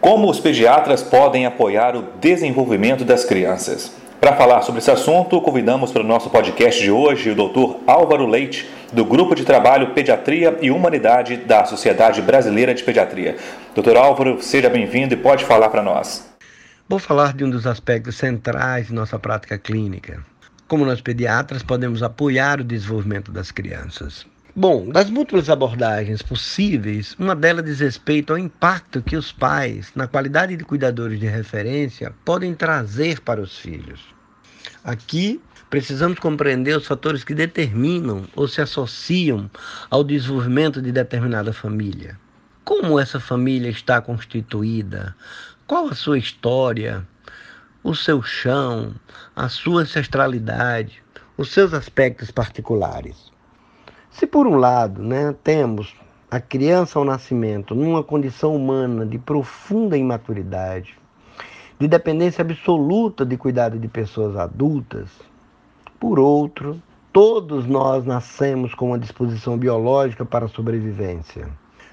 Como os pediatras podem apoiar o desenvolvimento das crianças? Para falar sobre esse assunto, convidamos para o nosso podcast de hoje o Dr. Álvaro Leite, do Grupo de Trabalho Pediatria e Humanidade da Sociedade Brasileira de Pediatria. Doutor Álvaro, seja bem-vindo e pode falar para nós. Vou falar de um dos aspectos centrais de nossa prática clínica. Como nós pediatras podemos apoiar o desenvolvimento das crianças. Bom, das múltiplas abordagens possíveis, uma delas diz respeito ao impacto que os pais, na qualidade de cuidadores de referência, podem trazer para os filhos. Aqui, precisamos compreender os fatores que determinam ou se associam ao desenvolvimento de determinada família. Como essa família está constituída? Qual a sua história? O seu chão, a sua ancestralidade, os seus aspectos particulares. Se por um lado né, temos a criança ao nascimento numa condição humana de profunda imaturidade, de dependência absoluta de cuidado de pessoas adultas, por outro, todos nós nascemos com uma disposição biológica para a sobrevivência,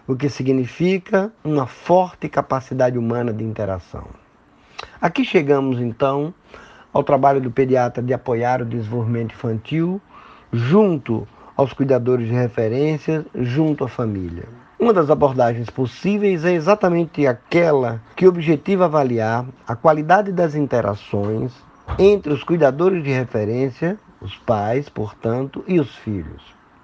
o que significa uma forte capacidade humana de interação. Aqui chegamos então ao trabalho do pediatra de apoiar o desenvolvimento infantil junto aos cuidadores de referência junto à família. Uma das abordagens possíveis é exatamente aquela que objetiva avaliar a qualidade das interações entre os cuidadores de referência, os pais, portanto, e os filhos.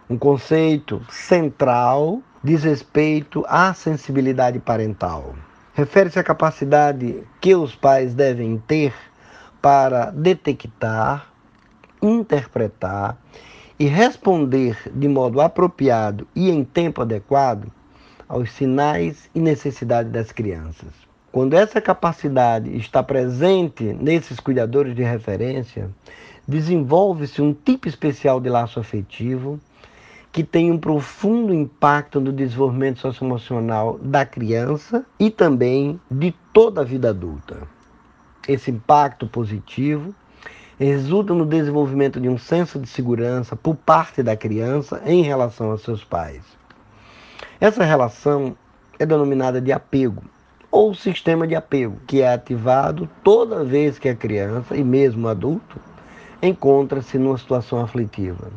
Um conceito central diz respeito à sensibilidade parental. Refere-se à capacidade que os pais devem ter para detectar, interpretar e responder de modo apropriado e em tempo adequado aos sinais e necessidades das crianças. Quando essa capacidade está presente nesses cuidadores de referência, desenvolve-se um tipo especial de laço afetivo que tem um profundo impacto no desenvolvimento socioemocional da criança e também de toda a vida adulta. Esse impacto positivo resulta no desenvolvimento de um senso de segurança por parte da criança em relação aos seus pais. Essa relação é denominada de apego ou sistema de apego, que é ativado toda vez que a criança e mesmo o adulto encontra-se numa situação aflitiva.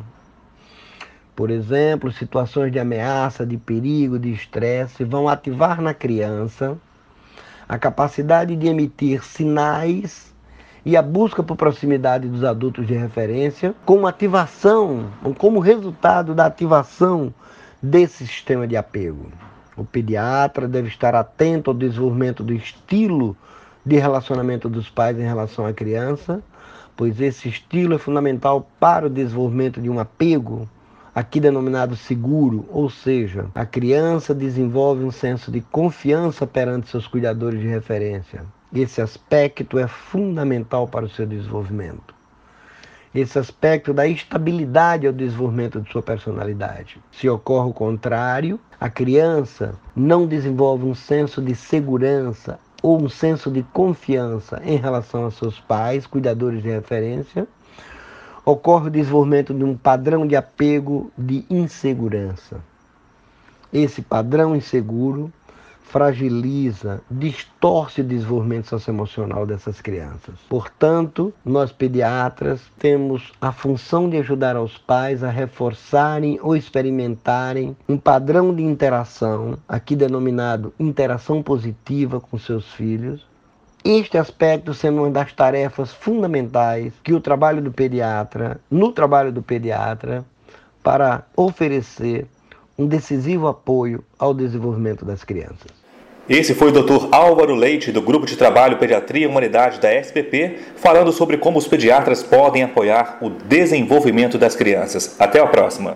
Por exemplo, situações de ameaça, de perigo, de estresse vão ativar na criança a capacidade de emitir sinais e a busca por proximidade dos adultos de referência, como ativação, como resultado da ativação desse sistema de apego. O pediatra deve estar atento ao desenvolvimento do estilo de relacionamento dos pais em relação à criança, pois esse estilo é fundamental para o desenvolvimento de um apego, aqui denominado seguro, ou seja, a criança desenvolve um senso de confiança perante seus cuidadores de referência. Esse aspecto é fundamental para o seu desenvolvimento. Esse aspecto da estabilidade ao desenvolvimento de sua personalidade. Se ocorre o contrário, a criança não desenvolve um senso de segurança ou um senso de confiança em relação aos seus pais, cuidadores de referência, ocorre o desenvolvimento de um padrão de apego de insegurança. Esse padrão inseguro fragiliza, distorce o desenvolvimento socioemocional dessas crianças. Portanto, nós pediatras temos a função de ajudar aos pais a reforçarem ou experimentarem um padrão de interação, aqui denominado interação positiva com seus filhos, este aspecto sendo uma das tarefas fundamentais que o trabalho do pediatra, no trabalho do pediatra, para oferecer um decisivo apoio ao desenvolvimento das crianças. Esse foi o Dr. Álvaro Leite, do Grupo de Trabalho Pediatria e Humanidade da SPP, falando sobre como os pediatras podem apoiar o desenvolvimento das crianças. Até a próxima!